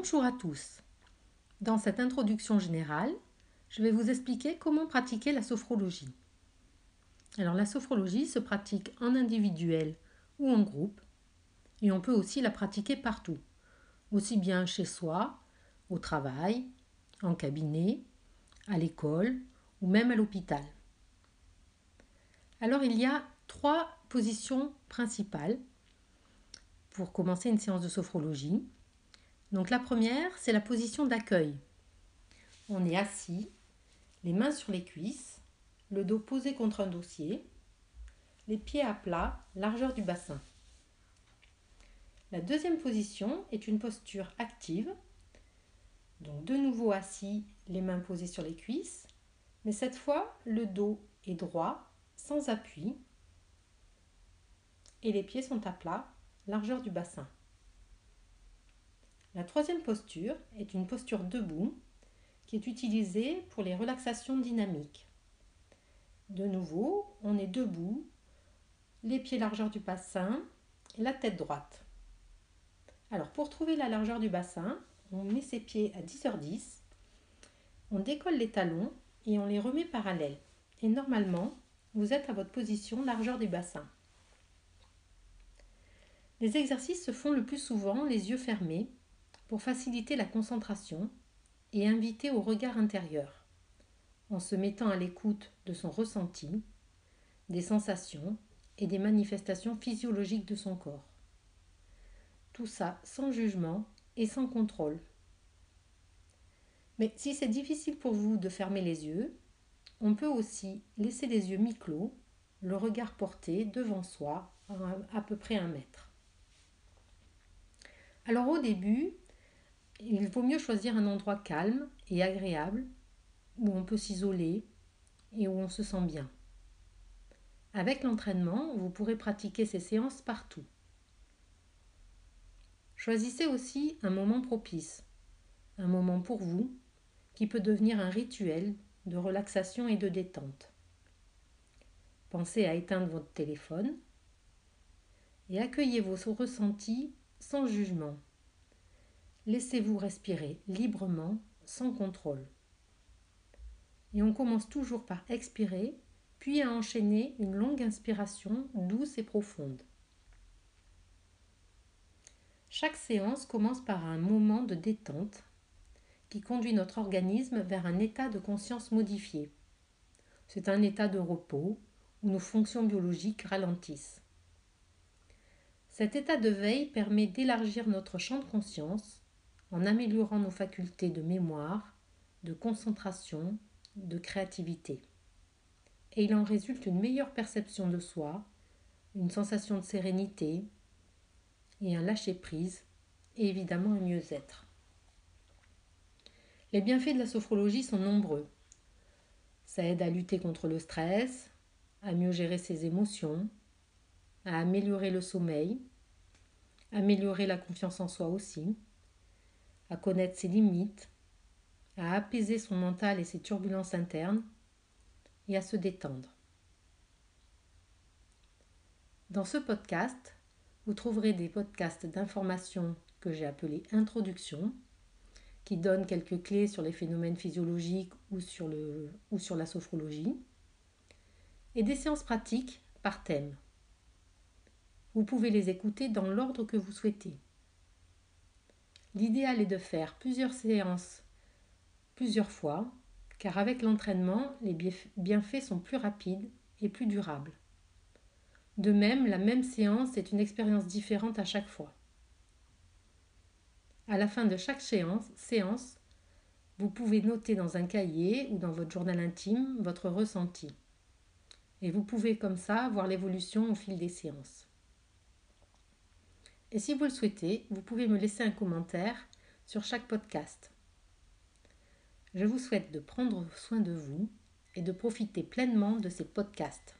Bonjour à tous. Dans cette introduction générale, je vais vous expliquer comment pratiquer la sophrologie. Alors la sophrologie se pratique en individuel ou en groupe et on peut aussi la pratiquer partout, aussi bien chez soi, au travail, en cabinet, à l'école ou même à l'hôpital. Alors il y a trois positions principales pour commencer une séance de sophrologie. Donc la première, c'est la position d'accueil. On est assis, les mains sur les cuisses, le dos posé contre un dossier, les pieds à plat, largeur du bassin. La deuxième position est une posture active. Donc de nouveau assis, les mains posées sur les cuisses, mais cette fois le dos est droit, sans appui, et les pieds sont à plat, largeur du bassin. La troisième posture est une posture debout qui est utilisée pour les relaxations dynamiques. De nouveau, on est debout, les pieds largeur du bassin, la tête droite. Alors pour trouver la largeur du bassin, on met ses pieds à 10h10, on décolle les talons et on les remet parallèles. Et normalement, vous êtes à votre position largeur du bassin. Les exercices se font le plus souvent les yeux fermés pour faciliter la concentration et inviter au regard intérieur, en se mettant à l'écoute de son ressenti, des sensations et des manifestations physiologiques de son corps. Tout ça sans jugement et sans contrôle. Mais si c'est difficile pour vous de fermer les yeux, on peut aussi laisser les yeux mi-clos, le regard porté devant soi à peu près un mètre. Alors au début, il vaut mieux choisir un endroit calme et agréable où on peut s'isoler et où on se sent bien. Avec l'entraînement, vous pourrez pratiquer ces séances partout. Choisissez aussi un moment propice, un moment pour vous, qui peut devenir un rituel de relaxation et de détente. Pensez à éteindre votre téléphone et accueillez vos ressentis sans jugement. Laissez-vous respirer librement, sans contrôle. Et on commence toujours par expirer, puis à enchaîner une longue inspiration douce et profonde. Chaque séance commence par un moment de détente qui conduit notre organisme vers un état de conscience modifié. C'est un état de repos où nos fonctions biologiques ralentissent. Cet état de veille permet d'élargir notre champ de conscience en améliorant nos facultés de mémoire, de concentration, de créativité. Et il en résulte une meilleure perception de soi, une sensation de sérénité et un lâcher-prise, et évidemment un mieux-être. Les bienfaits de la sophrologie sont nombreux. Ça aide à lutter contre le stress, à mieux gérer ses émotions, à améliorer le sommeil, améliorer la confiance en soi aussi, à connaître ses limites, à apaiser son mental et ses turbulences internes et à se détendre. Dans ce podcast, vous trouverez des podcasts d'informations que j'ai appelés Introduction, qui donnent quelques clés sur les phénomènes physiologiques ou sur, ou sur la sophrologie, et des séances pratiques par thème. Vous pouvez les écouter dans l'ordre que vous souhaitez. L'idéal est de faire plusieurs séances plusieurs fois, car avec l'entraînement, les bienfaits sont plus rapides et plus durables. De même, la même séance est une expérience différente à chaque fois. À la fin de chaque séance, vous pouvez noter dans un cahier ou dans votre journal intime votre ressenti. Et vous pouvez comme ça voir l'évolution au fil des séances. Et si vous le souhaitez, vous pouvez me laisser un commentaire sur chaque podcast. Je vous souhaite de prendre soin de vous et de profiter pleinement de ces podcasts.